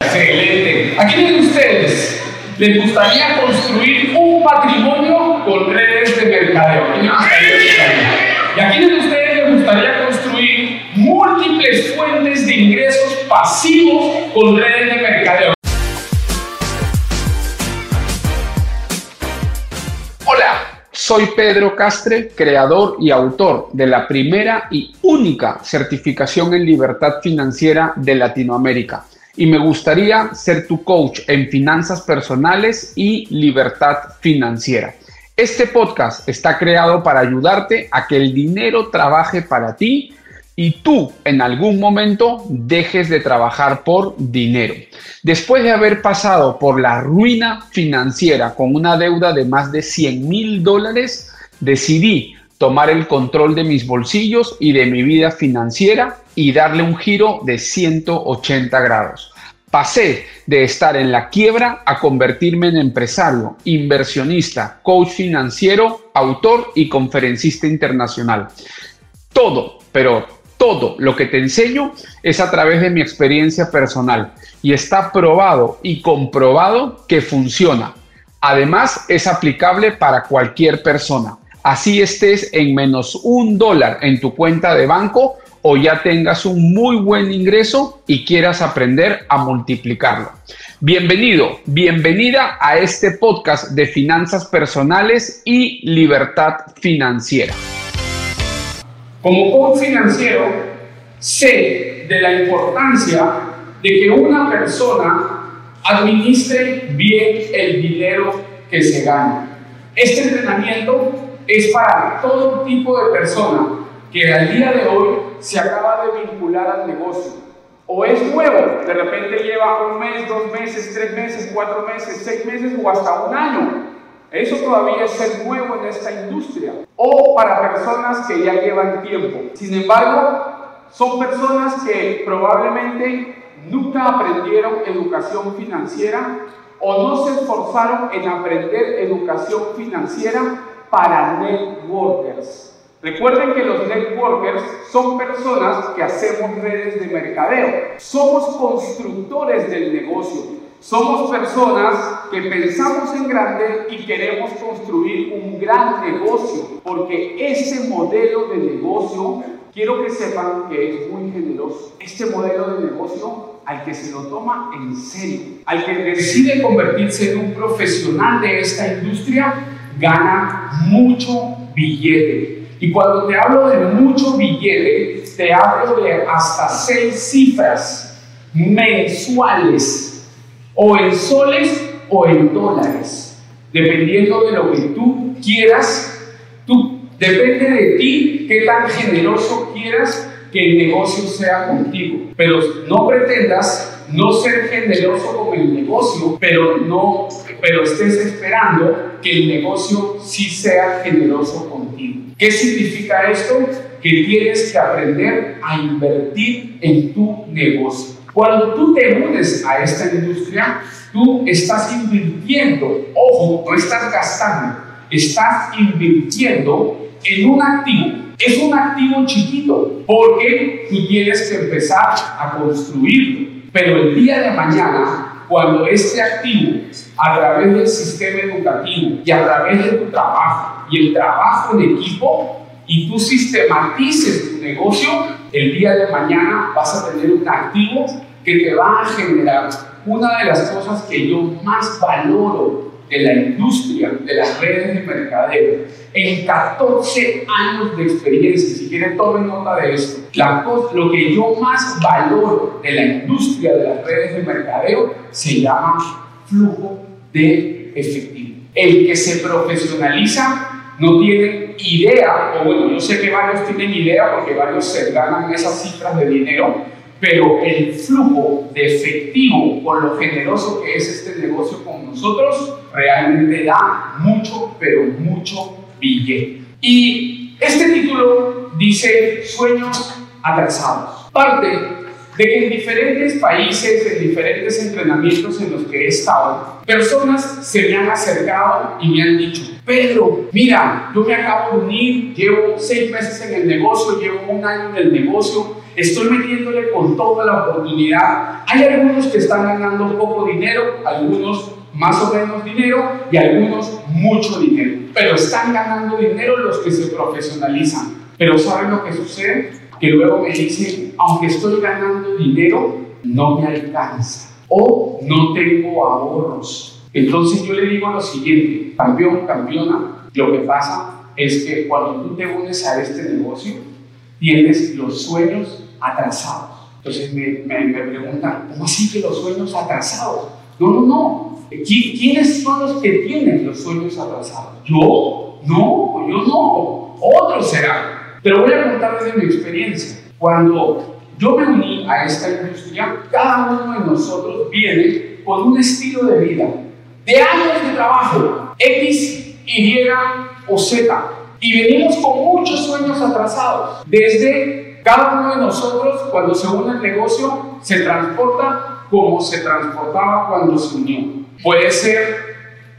Excelente. ¿A quiénes de ustedes les gustaría construir un patrimonio con redes de mercadeo? ¿Y a quiénes de ustedes les gustaría construir múltiples fuentes de ingresos pasivos con redes de mercadeo? Hola, soy Pedro Castre, creador y autor de la primera y única certificación en libertad financiera de Latinoamérica y me gustaría ser tu coach en finanzas personales y libertad financiera. Este podcast está creado para ayudarte a que el dinero trabaje para ti y tú en algún momento dejes de trabajar por dinero. Después de haber pasado por la ruina financiera con una deuda de más de 100 mil dólares, decidí tomar el control de mis bolsillos y de mi vida financiera y darle un giro de 180 grados. Pasé de estar en la quiebra a convertirme en empresario, inversionista, coach financiero, autor y conferencista internacional. Todo, pero todo lo que te enseño es a través de mi experiencia personal y está probado y comprobado que funciona. Además, es aplicable para cualquier persona. Así estés en menos un dólar en tu cuenta de banco o ya tengas un muy buen ingreso y quieras aprender a multiplicarlo. Bienvenido, bienvenida a este podcast de finanzas personales y libertad financiera. Como coach financiero, sé de la importancia de que una persona administre bien el dinero que se gana. Este entrenamiento es para todo tipo de personas que al día de hoy se acaba de vincular al negocio. O es nuevo, de repente lleva un mes, dos meses, tres meses, cuatro meses, seis meses o hasta un año. Eso todavía es ser nuevo en esta industria. O para personas que ya llevan tiempo. Sin embargo, son personas que probablemente nunca aprendieron educación financiera o no se esforzaron en aprender educación financiera para networkers. Recuerden que los networkers son personas que hacemos redes de mercadeo. Somos constructores del negocio. Somos personas que pensamos en grande y queremos construir un gran negocio, porque ese modelo de negocio, quiero que sepan que es muy generoso. Este modelo de negocio al que se lo toma en serio, al que decide convertirse en un profesional de esta industria, gana mucho billete. Y cuando te hablo de mucho billete, te hablo de hasta seis cifras mensuales, o en soles o en dólares, dependiendo de lo que tú quieras. Tú, depende de ti qué tan generoso quieras que el negocio sea contigo. Pero no pretendas no ser generoso con el negocio, pero no, pero estés esperando que el negocio sí sea generoso contigo. ¿Qué significa esto? Que tienes que aprender a invertir en tu negocio. Cuando tú te unes a esta industria, tú estás invirtiendo, ojo, no estás gastando, estás invirtiendo en un activo. Es un activo chiquito porque tú tienes que empezar a construirlo. Pero el día de mañana, cuando este activo, a través del sistema educativo y a través de tu trabajo, y el trabajo en equipo y tú sistematices tu negocio, el día de mañana vas a tener un activo que te va a generar una de las cosas que yo más valoro de la industria, de las redes de mercadeo, en 14 años de experiencia, si quieren tomen nota de esto, la lo que yo más valoro de la industria de las redes de mercadeo se llama flujo de efectivo. El que se profesionaliza no tienen idea, o bueno, yo sé que varios tienen idea porque varios se ganan esas cifras de dinero, pero el flujo de efectivo con lo generoso que es este negocio con nosotros realmente da mucho, pero mucho billete. Y este título dice sueños atrasados. Parte de que en diferentes países, en diferentes entrenamientos en los que he estado, personas se me han acercado y me han dicho, Pedro, mira, yo me acabo de unir, llevo seis meses en el negocio, llevo un año en el negocio, estoy metiéndole con toda la oportunidad. Hay algunos que están ganando poco dinero, algunos más o menos dinero y algunos mucho dinero, pero están ganando dinero los que se profesionalizan. Pero ¿saben lo que sucede? Que luego me dicen, aunque estoy ganando dinero, no me alcanza o no tengo ahorros. Entonces yo le digo lo siguiente, campeón, campeona, lo que pasa es que cuando tú te unes a este negocio, tienes los sueños atrasados. Entonces me, me, preguntan, ¿cómo así que los sueños atrasados? No, no, no. ¿Quiénes son los que tienen los sueños atrasados? ¿Yo? No, yo no. Otros serán. Pero voy a contar desde mi experiencia. Cuando yo me uní a esta industria, cada uno de nosotros viene con un estilo de vida, de años de trabajo, X, Y o Z. Y venimos con muchos sueños atrasados. Desde cada uno de nosotros, cuando se une el negocio, se transporta como se transportaba cuando se unió. Puede ser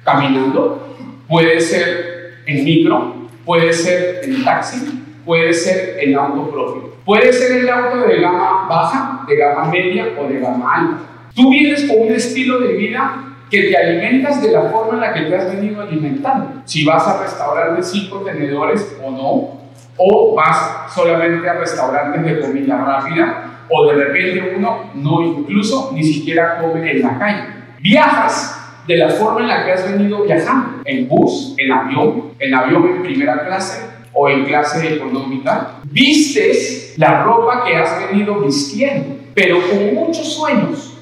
caminando, puede ser en micro, puede ser en taxi, puede ser el auto propio. Puede ser el auto de gama baja, de gama media o de gama alta. Tú vienes con un estilo de vida que te alimentas de la forma en la que te has venido alimentando. Si vas a restaurantes cinco tenedores o no, o vas solamente a restaurantes de comida rápida, o de repente uno no incluso ni siquiera come en la calle. Viajas de la forma en la que has venido viajando, en bus, en avión, en avión en primera clase, o en clase económica, vistes la ropa que has venido vistiendo, pero con muchos sueños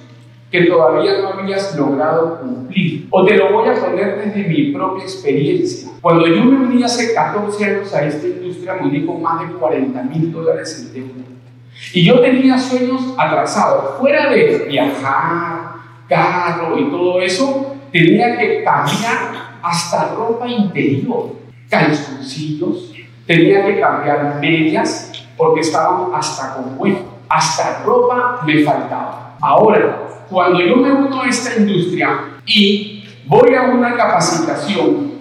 que todavía no habías logrado cumplir. O te lo voy a poner desde mi propia experiencia. Cuando yo me uní hace 14 años a esta industria, me uní con más de 40 mil dólares en deuda. Y yo tenía sueños atrasados. Fuera de viajar, carro y todo eso, tenía que cambiar hasta ropa interior, calzoncillos, Tenía que cambiar medias porque estaban hasta con hueco. Hasta ropa me faltaba. Ahora, cuando yo me uno a esta industria y voy a una capacitación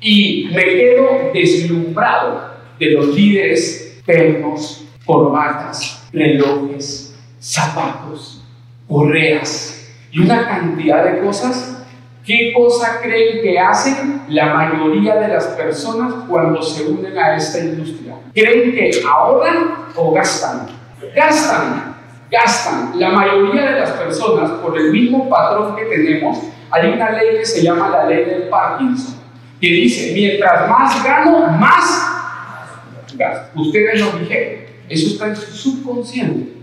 y me quedo deslumbrado de los líderes ternos, corbatas, relojes, zapatos, correas y una cantidad de cosas ¿Qué cosa creen que hacen la mayoría de las personas cuando se unen a esta industria? ¿Creen que ahorran o gastan? Gastan, gastan. La mayoría de las personas, por el mismo patrón que tenemos, hay una ley que se llama la ley del Parkinson, que dice, mientras más gano, más gasto. Ustedes lo dijeron, eso está en su subconsciente.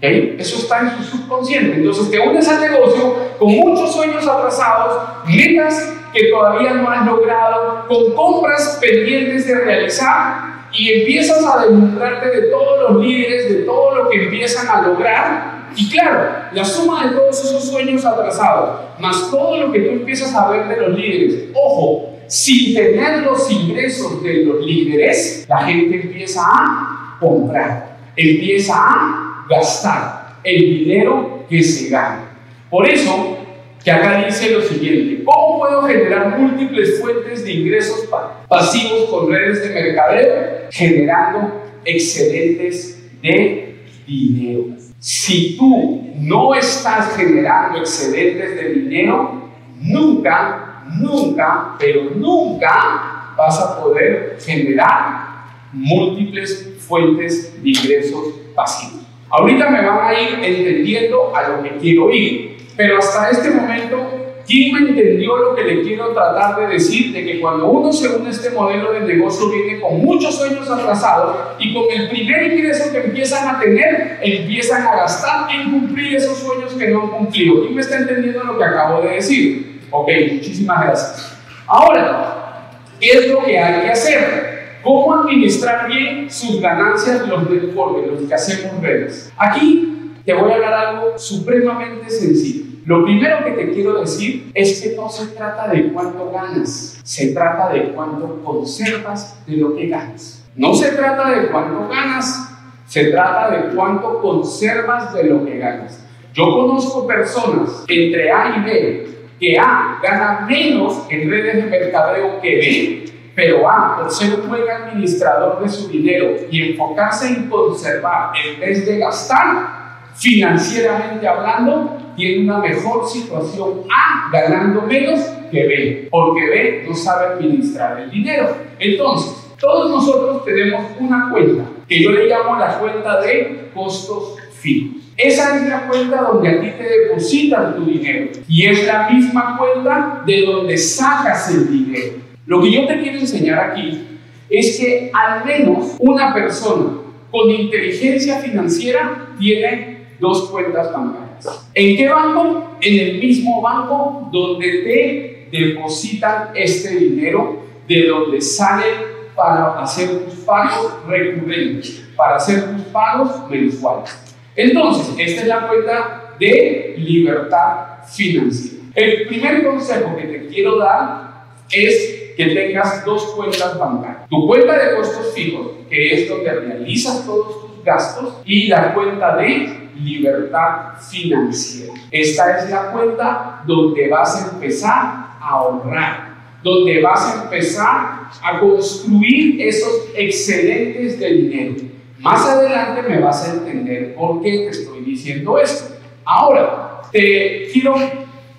Eso está en su subconsciente. Entonces te unes al negocio con muchos sueños atrasados, metas que todavía no has logrado, con compras pendientes de realizar y empiezas a demostrarte de todos los líderes, de todo lo que empiezan a lograr. Y claro, la suma de todos esos sueños atrasados, más todo lo que tú empiezas a ver de los líderes, ojo, sin tener los ingresos de los líderes, la gente empieza a comprar, empieza a gastar el dinero que se gana. Por eso, que acá dice lo siguiente, ¿cómo puedo generar múltiples fuentes de ingresos pasivos con redes de mercadeo? Generando excedentes de dinero. Si tú no estás generando excedentes de dinero, nunca, nunca, pero nunca vas a poder generar múltiples fuentes de ingresos pasivos. Ahorita me van a ir entendiendo a lo que quiero ir, pero hasta este momento, ¿quién me entendió lo que le quiero tratar de decir? De que cuando uno se une a este modelo de negocio viene con muchos sueños atrasados y con el primer ingreso que empiezan a tener, empiezan a gastar en cumplir esos sueños que no han cumplido. ¿Quién me está entendiendo lo que acabo de decir? Ok, muchísimas gracias. Ahora, ¿qué es lo que hay que hacer? ¿Cómo administrar bien sus ganancias los networkers, los que hacemos redes? Aquí te voy a hablar algo supremamente sencillo. Lo primero que te quiero decir es que no se trata de cuánto ganas, se trata de cuánto conservas de lo que ganas. No se trata de cuánto ganas, se trata de cuánto conservas de lo que ganas. Yo conozco personas entre A y B que A gana menos en redes de mercadeo que B, pero A, por ser un buen administrador de su dinero y enfocarse en conservar en vez de gastar, financieramente hablando, tiene una mejor situación A ganando menos que B, porque B no sabe administrar el dinero. Entonces, todos nosotros tenemos una cuenta que yo le llamo la cuenta de costos fijos. Esa es la cuenta donde a ti te depositan tu dinero y es la misma cuenta de donde sacas el dinero. Lo que yo te quiero enseñar aquí es que al menos una persona con inteligencia financiera tiene dos cuentas bancarias. ¿En qué banco? En el mismo banco donde te depositan este dinero, de donde sale para hacer tus pagos recurrentes, para hacer tus pagos mensuales. Entonces, esta es la cuenta de libertad financiera. El primer consejo que te quiero dar es que tengas dos cuentas bancarias. Tu cuenta de costos fijos, que es donde realizas todos tus gastos, y la cuenta de libertad financiera. Esta es la cuenta donde vas a empezar a ahorrar, donde vas a empezar a construir esos excedentes de dinero. Más adelante me vas a entender por qué te estoy diciendo esto. Ahora, te quiero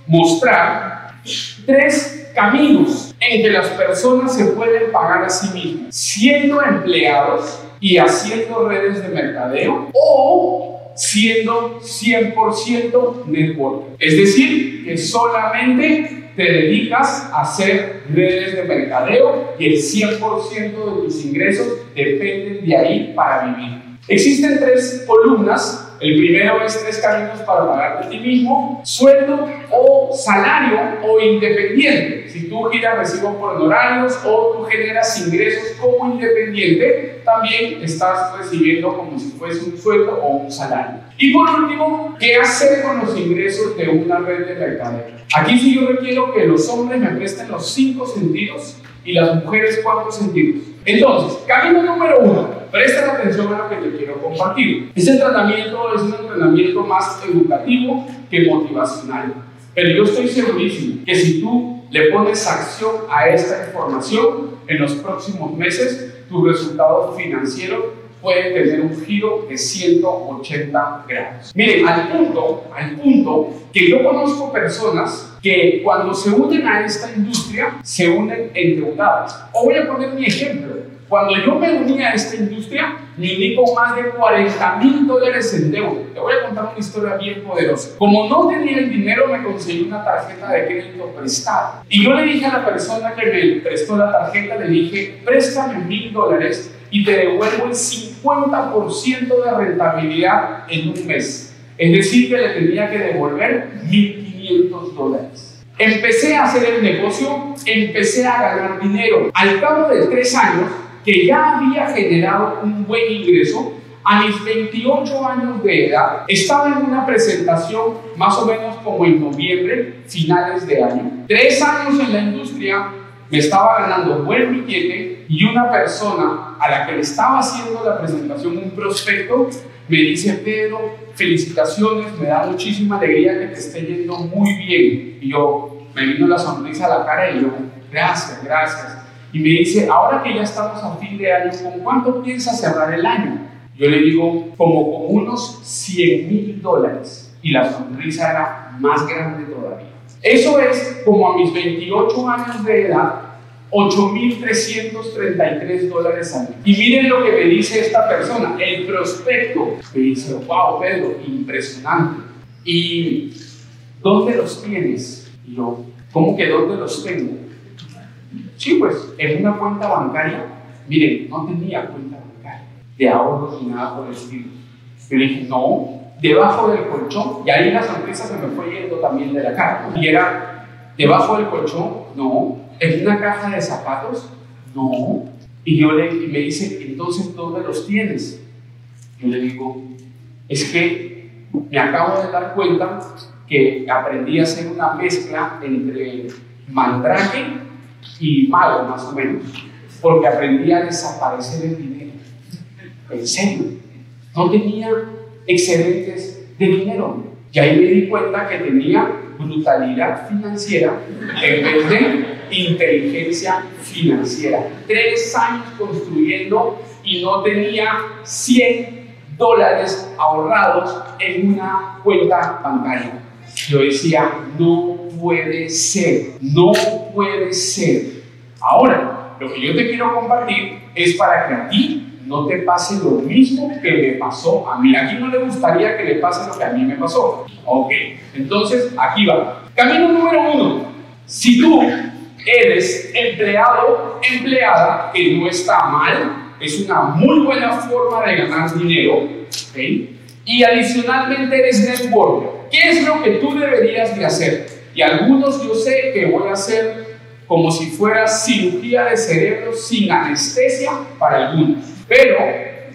mostrar tres caminos en que las personas se pueden pagar a sí mismas, siendo empleados y haciendo redes de mercadeo o siendo 100% network. Es decir, que solamente te dedicas a hacer redes de mercadeo y el 100% de tus ingresos dependen de ahí para vivir. Existen tres columnas el primero es tres caminos para pagarte a ti mismo, sueldo o salario o independiente. Si tú giras recibo por honorarios o tú generas ingresos como independiente, también estás recibiendo como si fuese un sueldo o un salario. Y por último, ¿qué hacer con los ingresos de una red de mercadeo? Aquí sí yo requiero que los hombres me presten los cinco sentidos y las mujeres cuatro sentidos. Entonces, camino número uno, presta atención a lo que te quiero compartir. Este entrenamiento es un entrenamiento más educativo que motivacional. Pero yo estoy segurísimo que si tú le pones acción a esta información, en los próximos meses tus resultados financieros pueden tener un giro de 180 grados. Miren, al punto, al punto que yo conozco personas que cuando se unen a esta industria se unen endeudadas. O voy a poner mi ejemplo. Cuando yo me uní a esta industria, me uní con más de 40 mil dólares en deuda. Te voy a contar una historia bien poderosa. Como no tenía el dinero, me conseguí una tarjeta de crédito prestada. Y yo le dije a la persona que me prestó la tarjeta, le dije, préstame mil dólares y te devuelvo el 50% de rentabilidad en un mes. Es decir, que le tenía que devolver 1.500 dólares. Empecé a hacer el negocio, empecé a ganar dinero. Al cabo de tres años, que ya había generado un buen ingreso, a mis 28 años de edad, estaba en una presentación más o menos como en noviembre, finales de año. Tres años en la industria, me estaba ganando buen billete y una persona a la que le estaba haciendo la presentación, un prospecto, me dice, Pedro, felicitaciones, me da muchísima alegría que te esté yendo muy bien. Y yo, me vino la sonrisa a la cara y yo, gracias, gracias. Y me dice, ahora que ya estamos a fin de año, ¿con cuánto piensas cerrar el año? Yo le digo, como con unos 100 mil dólares. Y la sonrisa era más grande todavía. Eso es como a mis 28 años de edad, 8.333 dólares al mes. Y miren lo que me dice esta persona, el prospecto. Me dice, wow, Pedro, impresionante. ¿Y dónde los tienes? Y yo, ¿cómo que dónde los tengo? Sí, pues, en una cuenta bancaria. Miren, no tenía cuenta bancaria de ahorros ni nada por el estilo. Yo dije, no, debajo del colchón, y ahí la sonrisa se me fue yendo también de la cara. Y era, debajo del colchón, no, en una caja de zapatos, no. Y yo le, y me dice, entonces, ¿dónde los tienes? Yo le digo, es que me acabo de dar cuenta que aprendí a hacer una mezcla entre mandrake y mago, más o menos, porque aprendí a desaparecer el dinero. En serio, no tenía excedentes de dinero. Y ahí me di cuenta que tenía brutalidad financiera en vez de inteligencia financiera. Tres años construyendo y no tenía 100 dólares ahorrados en una cuenta bancaria. Yo decía, no puede ser, no puede ser. Ahora, lo que yo te quiero compartir es para que a ti no te pase lo mismo que me pasó a mí. A no le gustaría que le pase lo que a mí me pasó. Ok, entonces aquí va. Camino número uno. Si tú eres empleado, empleada, que no está mal, es una muy buena forma de ganar dinero, y adicionalmente eres networker. ¿Qué es lo que tú deberías de hacer? Y algunos yo sé que voy a hacer como si fuera cirugía de cerebro sin anestesia para algunos. Pero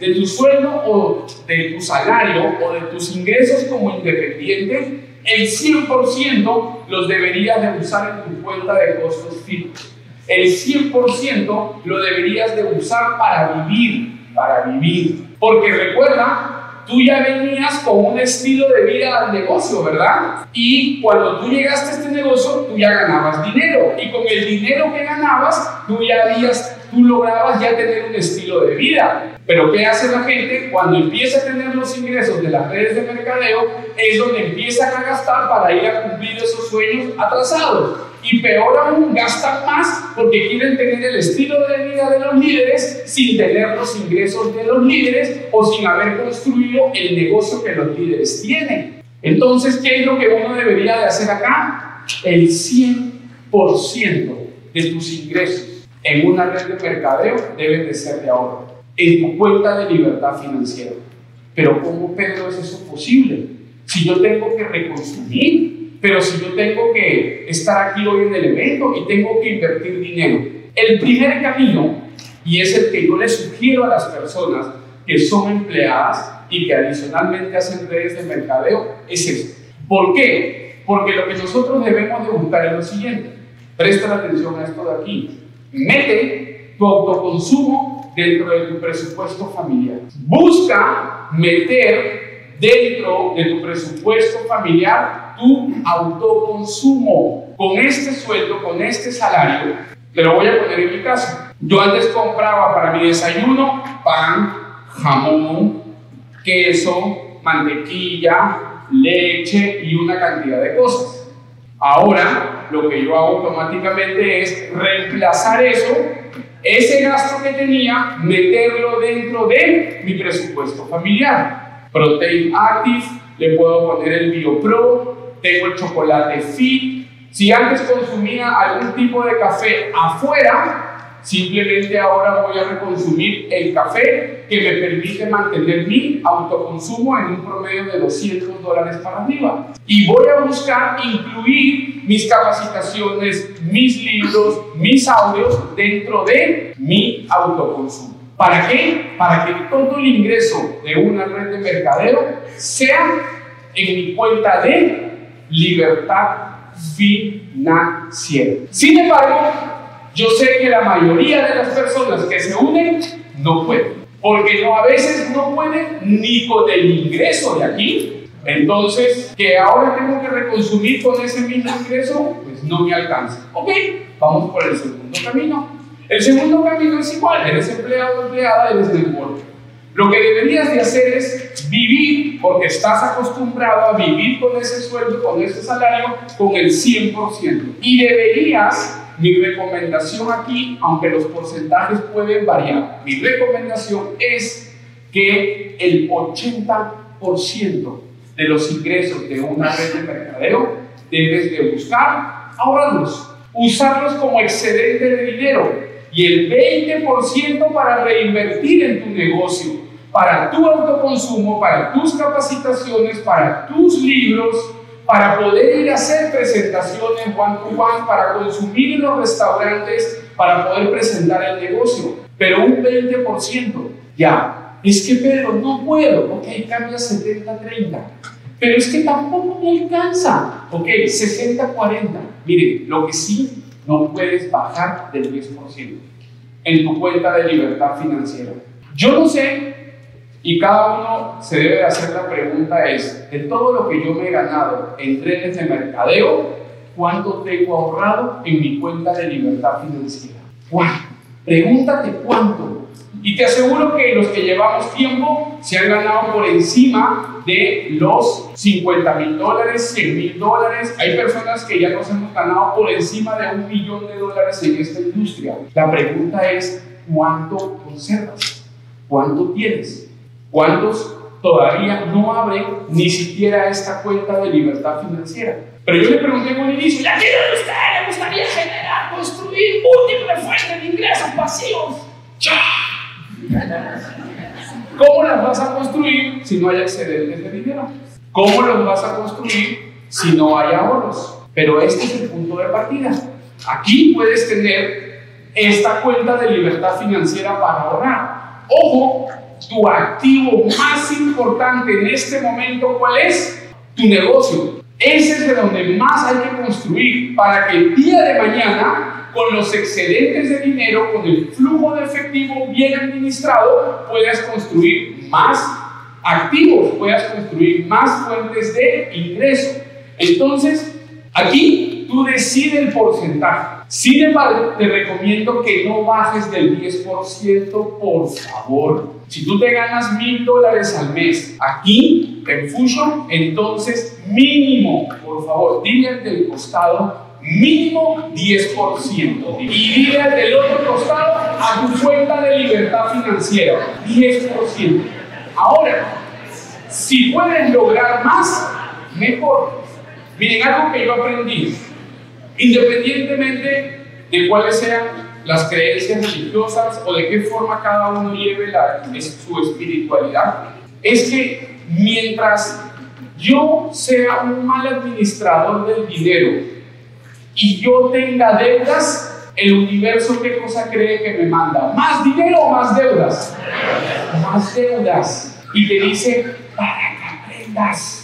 de tu sueldo o de tu salario o de tus ingresos como independiente, el 100% los deberías de usar en tu cuenta de costos fijos. El 100% lo deberías de usar para vivir, para vivir. Porque recuerda tú ya venías con un estilo de vida al negocio, ¿verdad? Y cuando tú llegaste a este negocio, tú ya ganabas dinero. Y con el dinero que ganabas, tú ya habías, tú lograbas ya tener un estilo de vida. Pero ¿qué hace la gente? Cuando empieza a tener los ingresos de las redes de mercadeo, es donde empiezan a gastar para ir a cumplir esos sueños atrasados y peor aún gastan más porque quieren tener el estilo de vida de los líderes sin tener los ingresos de los líderes o sin haber construido el negocio que los líderes tienen. Entonces, ¿qué es lo que uno debería de hacer acá? El 100% de tus ingresos en una red de mercadeo deben de ser de ahorro, en tu cuenta de libertad financiera. Pero ¿cómo, Pedro, es eso posible? Si yo tengo que reconstruir pero si yo tengo que estar aquí hoy en el evento y tengo que invertir dinero, el primer camino, y es el que yo le sugiero a las personas que son empleadas y que adicionalmente hacen redes de mercadeo, es eso. ¿Por qué? Porque lo que nosotros debemos de buscar es lo siguiente. Presta atención a esto de aquí. Mete tu autoconsumo dentro de tu presupuesto familiar. Busca meter dentro de tu presupuesto familiar tu autoconsumo. Con este sueldo, con este salario, te lo voy a poner en mi caso. Yo antes compraba para mi desayuno pan, jamón, queso, mantequilla, leche y una cantidad de cosas. Ahora lo que yo hago automáticamente es reemplazar eso, ese gasto que tenía, meterlo dentro de mi presupuesto familiar. Protein Active, le puedo poner el BioPro, tengo el chocolate fit. Si antes consumía algún tipo de café afuera, simplemente ahora voy a reconsumir el café que me permite mantener mi autoconsumo en un promedio de 200 dólares para arriba. Y voy a buscar incluir mis capacitaciones, mis libros, mis audios dentro de mi autoconsumo. ¿Para qué? Para que todo el ingreso de una red de mercadeo sea en mi cuenta de libertad financiera. Sin embargo, yo sé que la mayoría de las personas que se unen no pueden, porque a veces no pueden ni con el ingreso de aquí. Entonces, que ahora tengo que reconsumir con ese mismo ingreso, pues no me alcanza. Ok, vamos por el segundo camino. El segundo camino es igual, eres empleado o empleada, eres networker. Lo que deberías de hacer es vivir, porque estás acostumbrado a vivir con ese sueldo, con ese salario, con el 100%. Y deberías, mi recomendación aquí, aunque los porcentajes pueden variar, mi recomendación es que el 80% de los ingresos de una red de mercadeo debes de buscar ahorrarlos, usarlos como excedente de dinero y el 20% para reinvertir en tu negocio, para tu autoconsumo, para tus capacitaciones, para tus libros, para poder ir a hacer presentaciones one to one, para consumir en los restaurantes, para poder presentar el negocio. Pero un 20% ya. Es que Pedro, no puedo, ok, cambia 70-30. pero es que tampoco me alcanza. Ok, 60-40. Miren, lo que sí no puedes bajar del 10% en tu cuenta de libertad financiera. Yo no sé, y cada uno se debe hacer la pregunta es, de todo lo que yo me he ganado en redes de mercadeo, ¿cuánto tengo ahorrado en mi cuenta de libertad financiera? ¿Cuánto? Pregúntate cuánto. Y te aseguro que los que llevamos tiempo se han ganado por encima de los 50 mil dólares, 100 mil dólares. Hay personas que ya nos hemos ganado por encima de un millón de dólares en esta industria. La pregunta es, ¿cuánto conservas? ¿Cuánto tienes? ¿Cuántos todavía no abren ni siquiera esta cuenta de libertad financiera? Pero yo le pregunté en un inicio, ¿ya tiene usted? ¿Le gustaría generar, construir múltiples fuentes de ingresos pasivos? ¡Ya! ¿Cómo las vas a construir si no hay excedentes de dinero? ¿Cómo los vas a construir si no hay ahorros? Pero este es el punto de partida. Aquí puedes tener esta cuenta de libertad financiera para ahorrar. Ojo, tu activo más importante en este momento, ¿cuál es? Tu negocio. Ese es de donde más hay que construir para que el día de mañana con los excedentes de dinero, con el flujo de efectivo bien administrado, puedas construir más activos, puedas construir más fuentes de ingreso. Entonces, aquí tú decides el porcentaje. Sin embargo, te recomiendo que no bajes del 10%, por favor. Si tú te ganas mil dólares al mes aquí en Fusion, entonces mínimo, por favor, dile del costado mínimo 10%. Y dile del otro costado a tu cuenta de libertad financiera, 10%. Ahora, si puedes lograr más, mejor. Miren, algo que yo aprendí, independientemente de cuáles sean las creencias religiosas o de qué forma cada uno lleve su espiritualidad, es que mientras yo sea un mal administrador del dinero, y yo tenga deudas, el universo qué cosa cree que me manda? ¿Más dinero o más deudas? Más deudas. Y te dice, para que aprendas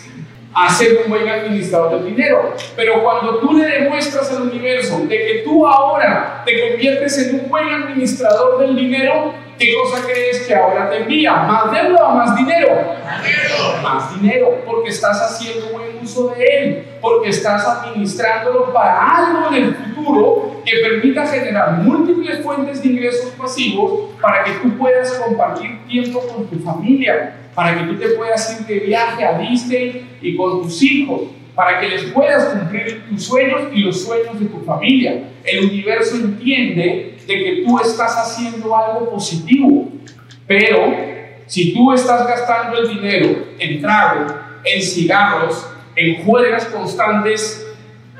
a ser un buen administrador del dinero. Pero cuando tú le demuestras al universo de que tú ahora te conviertes en un buen administrador del dinero, ¿Qué cosa crees que ahora te envía? ¿Más deuda o más dinero? Más dinero. Más dinero, porque estás haciendo buen uso de él, porque estás administrándolo para algo en el futuro que permita generar múltiples fuentes de ingresos pasivos para que tú puedas compartir tiempo con tu familia, para que tú te puedas ir de viaje a Disney y con tus hijos, para que les puedas cumplir tus sueños y los sueños de tu familia. El universo entiende de que tú estás haciendo algo positivo, pero si tú estás gastando el dinero en trago, en cigarros, en juegas constantes,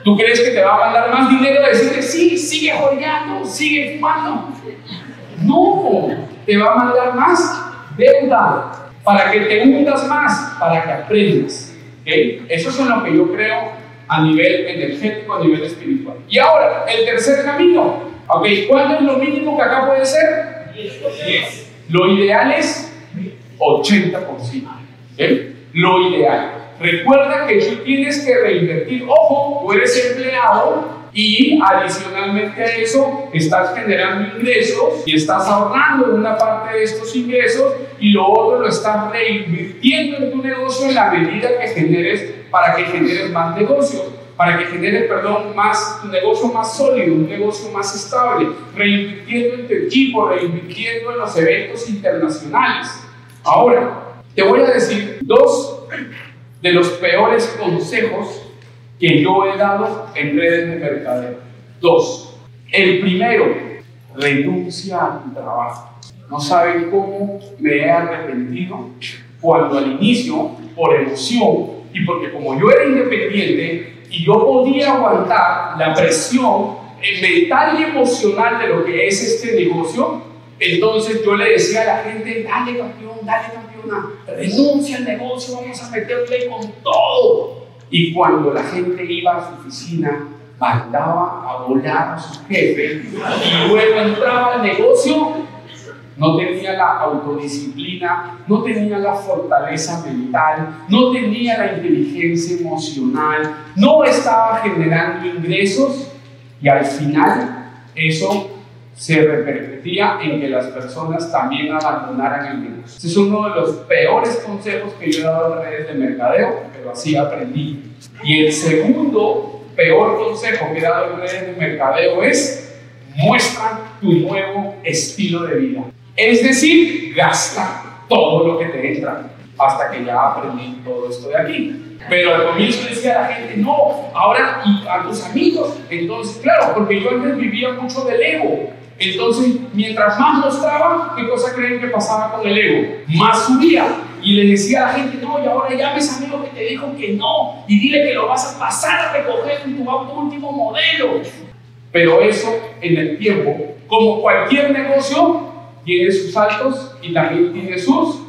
¿tú crees que te va a mandar más dinero a decirte, sí, sigue jodeando, sigue fumando? No, te va a mandar más deuda para que te hundas más, para que aprendas. Eso es lo que yo creo a nivel energético, a nivel espiritual. Y ahora, el tercer camino. ¿Ok? ¿Cuánto es lo mínimo que acá puede ser? 10. Lo ideal es 80%. Lo ideal. Recuerda que tú tienes que reinvertir. Ojo, tú eres empleado y adicionalmente a eso estás generando ingresos y estás ahorrando una parte de estos ingresos y lo otro lo estás reinvirtiendo en tu negocio en la medida que generes para que generes más negocios, para que generes, perdón, más, un negocio más sólido, un negocio más estable, reinvirtiendo en tu equipo, reinvirtiendo en los eventos internacionales. Ahora, te voy a decir dos de los peores consejos que yo he dado en redes de mercadeo. Dos, el primero, renuncia a tu trabajo. No saben cómo me he arrepentido cuando al inicio, por emoción y porque como yo era independiente y yo podía aguantar la presión mental y emocional de lo que es este negocio, entonces yo le decía a la gente, dale campeón, dale campeona, renuncia al negocio, vamos a meterle con todo. Y cuando la gente iba a su oficina, mandaba a volar a su jefe y luego entraba al negocio, no tenía la autodisciplina, no tenía la fortaleza mental, no tenía la inteligencia emocional, no estaba generando ingresos. Y al final eso se repercutía en que las personas también abandonaran el negocio. Ese es uno de los peores consejos que yo he dado en redes de mercadeo, pero así aprendí. Y el segundo peor consejo que he dado en redes de mercadeo es muestra tu nuevo estilo de vida. Es decir, gasta todo lo que te entra hasta que ya aprendí todo esto de aquí. Pero al comienzo decía la gente, no, ahora y a tus amigos. Entonces, claro, porque yo antes vivía mucho del ego. Entonces, mientras más mostraba, ¿qué cosa creen que pasaba con el ego? Más subía. Y le decía a la gente, no, y ahora llames a amigo que te dijo que no, y dile que lo vas a pasar a recoger en tu auto último modelo. Pero eso en el tiempo, como cualquier negocio, tiene sus altos y también tiene sus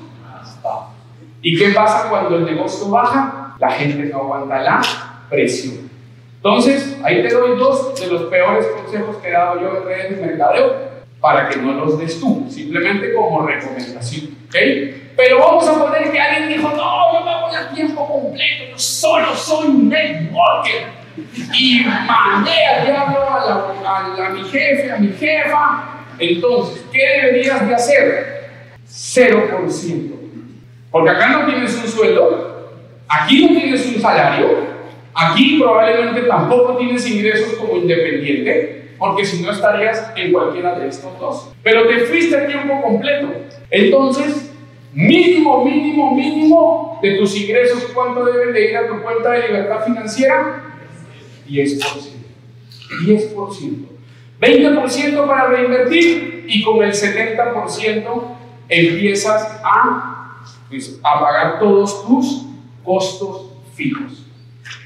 bajos. ¿Y qué pasa cuando el negocio baja? La gente no aguanta la presión. Entonces, ahí te doy dos de los peores consejos que he dado yo en redes de mercadeo para que no los des tú, simplemente como recomendación. ¿ok? Pero vamos a poner que alguien dijo, no, yo me voy a tiempo completo, yo solo soy un networker. Y mandé al diablo a, a mi jefe, a mi jefa. Entonces, ¿qué deberías de hacer? 0%. Porque acá no tienes un sueldo, aquí no tienes un salario, Aquí probablemente tampoco tienes ingresos como independiente, porque si no estarías en cualquiera de estos dos. Pero te fuiste a tiempo completo. Entonces, mínimo, mínimo, mínimo de tus ingresos, ¿cuánto deben de ir a tu cuenta de libertad financiera? 10%. 10%. 20% para reinvertir y con el 70% empiezas a, pues, a pagar todos tus costos fijos.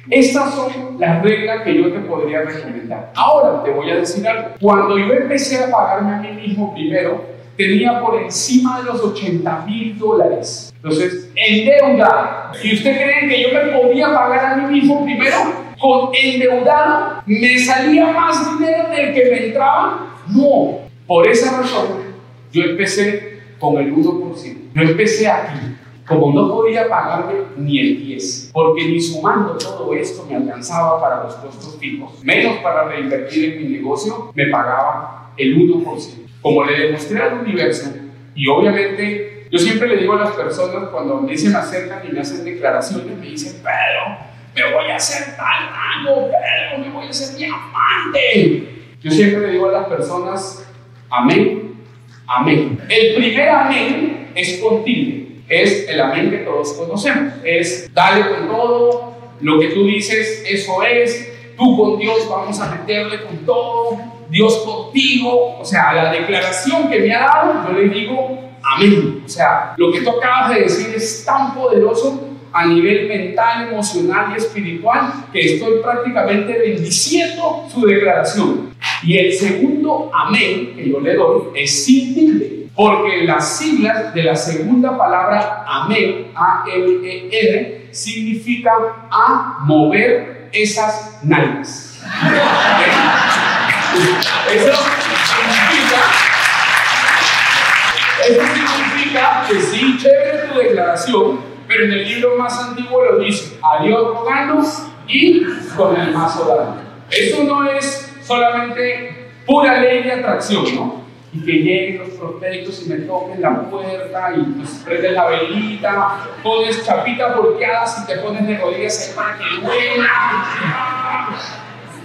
Estas son las reglas que yo te podría recomendar. Ahora te voy a decir algo. Cuando yo empecé a pagarme a mí mismo primero, tenía por encima de los 80 mil dólares. Entonces, endeudado. ¿Y usted cree que yo me podía pagar a mí mismo primero? Con endeudado, ¿me salía más dinero del que me entraba? No. Por esa razón, yo empecé con el 1%. Yo empecé aquí como no podía pagarme ni el 10, porque ni sumando todo esto me alcanzaba para los costos fijos, menos para reinvertir en mi negocio, me pagaba el 1%. Como le demostré al universo, y obviamente yo siempre le digo a las personas cuando me me acercan y me hacen declaraciones, me dicen, pero me voy a hacer tal rango, pero me voy a hacer diamante. Yo siempre le digo a las personas, amén, amén. El primer amén es contigo es el amén que todos conocemos. Es dale con todo, lo que tú dices, eso es, tú con Dios vamos a meterle con todo, Dios contigo. O sea, la declaración que me ha dado, yo le digo amén. O sea, lo que tú acabas de decir es tan poderoso a nivel mental, emocional y espiritual que estoy prácticamente bendiciendo su declaración. Y el segundo amén que yo le doy es sin tilde. Porque las siglas de la segunda palabra amén, A-M-E-N, significa a mover esas nalgas. Eso significa, eso significa que sí, chévere tu declaración, pero en el libro más antiguo lo dice, a Dios y con el mazo dando. Eso no es solamente pura ley de atracción, ¿no? y que lleguen los prospectos y me toquen la puerta y pues prendes la velita, pones chapitas volteadas y te pones de rodillas para que duela.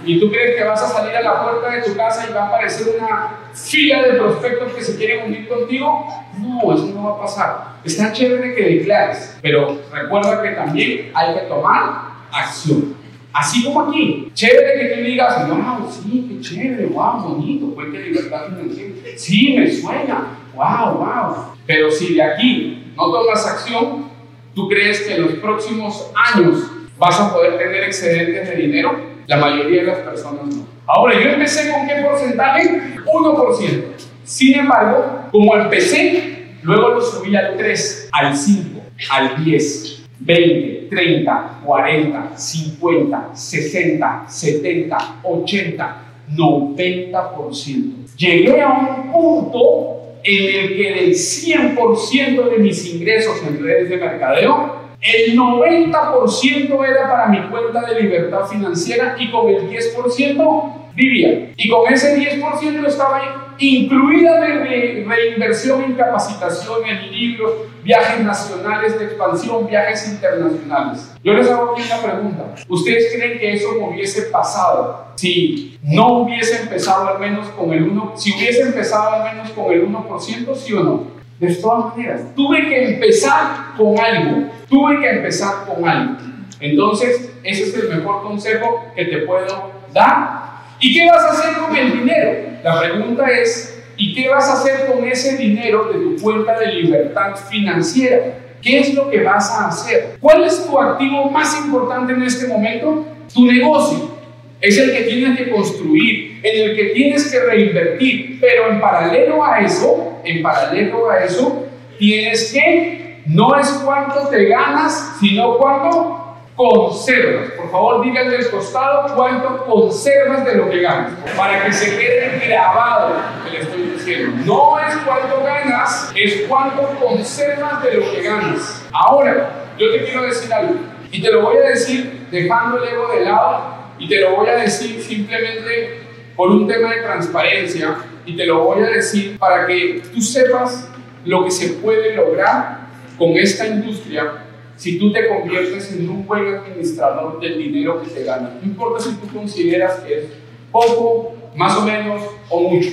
Y tú crees que vas a salir a la puerta de tu casa y va a aparecer una fila de prospectos que se quieren unir contigo. No, eso no va a pasar. Está chévere que declares, pero recuerda que también hay que tomar acción. Así como aquí, chévere que tú digas, wow, sí, qué chévere, wow, bonito, cuente libertad financiera. Sí, me suena, wow, wow. Pero si de aquí no tomas acción, ¿tú crees que en los próximos años vas a poder tener excedentes de dinero? La mayoría de las personas no. Ahora, yo empecé con qué porcentaje? 1%. Sin embargo, como empecé, luego lo subí al 3, al 5, al 10, 20, 30, 40, 50, 60, 70, 80, 90%. Llegué a un punto en el que del 100% de mis ingresos en redes de mercadeo, el 90% era para mi cuenta de libertad financiera y con el 10% vivía. Y con ese 10% estaba incluida de reinversión en capacitación, en libros, viajes nacionales de expansión, viajes internacionales. Yo les hago aquí una pregunta. ¿Ustedes creen que eso hubiese pasado si no hubiese empezado al menos con el 1%? Si hubiese empezado al menos con el 1%, sí o no? De todas maneras, tuve que empezar con algo. Tuve que empezar con algo. Entonces, ese es el mejor consejo que te puedo dar. ¿Y qué vas a hacer con el dinero? La pregunta es, ¿y qué vas a hacer con ese dinero de tu cuenta de libertad financiera? ¿Qué es lo que vas a hacer? ¿Cuál es tu activo más importante en este momento? Tu negocio. Es el que tienes que construir, en el que tienes que reinvertir. Pero en paralelo a eso, en paralelo a eso, tienes que, no es cuánto te ganas, sino cuánto conservas. Por favor, díganle al costado cuánto conservas de lo que ganas, para que se quede grabado lo que le estoy diciendo. No es cuánto ganas, es cuánto conservas de lo que ganas. Ahora, yo te quiero decir algo, y te lo voy a decir dejando el ego de lado, y te lo voy a decir simplemente por un tema de transparencia, y te lo voy a decir para que tú sepas lo que se puede lograr con esta industria si tú te conviertes en un buen administrador del dinero que te gana. No importa si tú consideras que es poco, más o menos o mucho.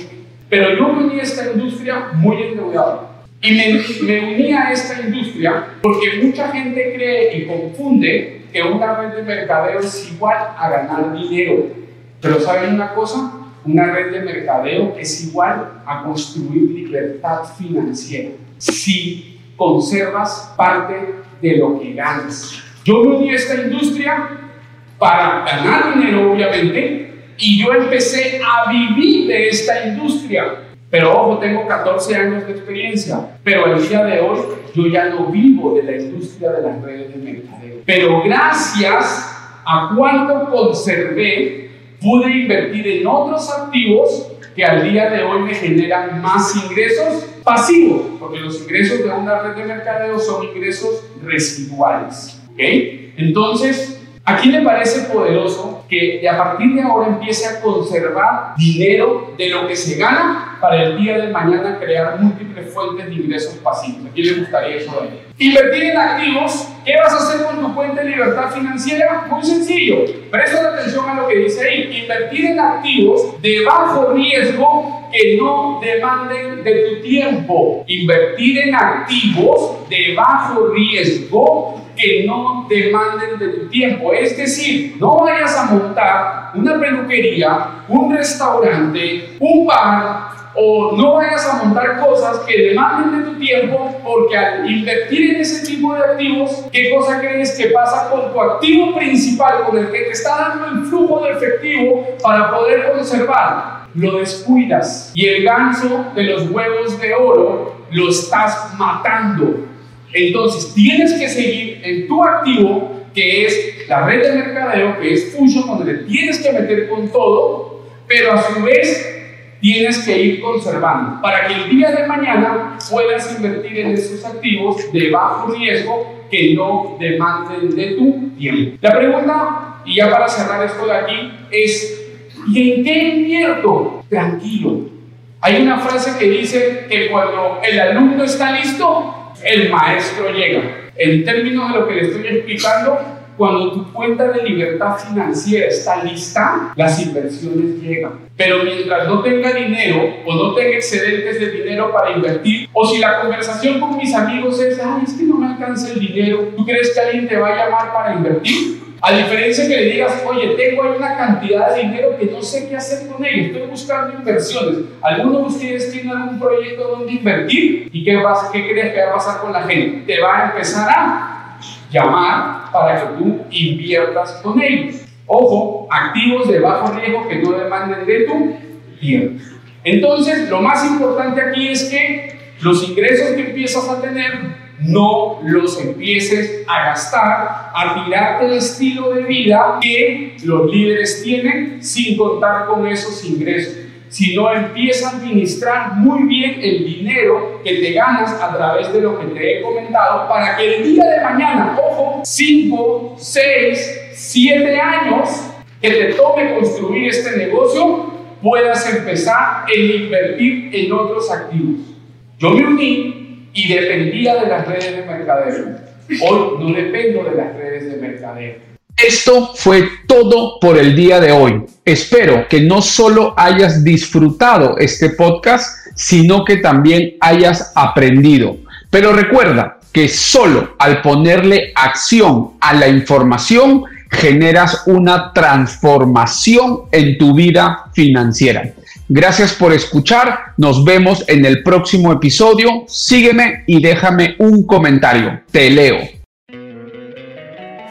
Pero yo me uní a esta industria muy endeudado. Y me, uní a esta industria porque mucha gente cree y confunde que una red de mercadeo es igual a ganar dinero. Pero ¿saben una cosa? Una red de mercadeo es igual a construir libertad financiera. Si conservas parte de lo que ganas. Yo me uní a esta industria para ganar dinero, obviamente, y yo empecé a vivir de esta industria. Pero ojo, tengo 14 años de experiencia, pero al día de hoy yo ya no vivo de la industria de las redes de mercadeo. Pero gracias a cuánto conservé, pude invertir en otros activos que al día de hoy me generan más ingresos pasivos, porque los ingresos de una red de mercadeo son ingresos residuales. Entonces, ¿a quién le parece poderoso que a partir de ahora empiece a conservar dinero de lo que se gana para el día de mañana crear múltiples fuentes de ingresos pasivos? ¿A quién le gustaría eso de Invertir en activos, ¿qué vas a hacer con tu cuenta de libertad financiera? Muy sencillo. Presta atención a lo que dice ahí. Invertir en activos de bajo riesgo que no demanden de tu tiempo. Invertir en activos de bajo riesgo que no demanden de tu tiempo. Es decir, no vayas a montar una peluquería, un restaurante, un bar, o no vayas a montar cosas que demanden de tu tiempo, porque al invertir en ese tipo de activos, ¿qué cosa crees que pasa con tu activo principal, con el que te está dando el flujo de efectivo para poder conservar? Lo descuidas y el ganso de los huevos de oro lo estás matando. Entonces tienes que seguir en tu activo, que es la red de mercadeo, que es Fusion, donde tienes que meter con todo, pero a su vez tienes que ir conservando para que el día de mañana puedas invertir en esos activos de bajo riesgo que no demanden de tu tiempo. La pregunta, y ya para cerrar esto de aquí, es, ¿y en qué invierto? Tranquilo. Hay una frase que dice que cuando el alumno está listo, el maestro llega. En términos de lo que le estoy explicando, cuando tu cuenta de libertad financiera está lista, las inversiones llegan. Pero mientras no tenga dinero o no tenga excedentes de dinero para invertir, o si la conversación con mis amigos es, ay, es que no me alcanza el dinero, ¿tú crees que alguien te va a llamar para invertir? A diferencia que le digas, oye, tengo ahí una cantidad de dinero que no sé qué hacer con ella, estoy buscando inversiones. ¿Alguno de ustedes tiene algún proyecto donde invertir? ¿Y qué, vas, qué crees que va a pasar con la gente? Te va a empezar a llamar para que tú inviertas con ellos. Ojo, activos de bajo riesgo que no demanden de tu tiempo. Entonces, lo más importante aquí es que los ingresos que empiezas a tener no los empieces a gastar, a tirarte el estilo de vida que los líderes tienen sin contar con esos ingresos. Sino empieza a administrar muy bien el dinero que te ganas a través de lo que te he comentado para que el día de mañana, ojo, 5, 6, 7 años que te tome construir este negocio, puedas empezar a invertir en otros activos. Yo me uní y dependía de las redes de mercadeo. Hoy no dependo de las redes de mercadeo. Esto fue todo por el día de hoy. Espero que no solo hayas disfrutado este podcast, sino que también hayas aprendido. Pero recuerda que solo al ponerle acción a la información generas una transformación en tu vida financiera. Gracias por escuchar. Nos vemos en el próximo episodio. Sígueme y déjame un comentario. Te leo.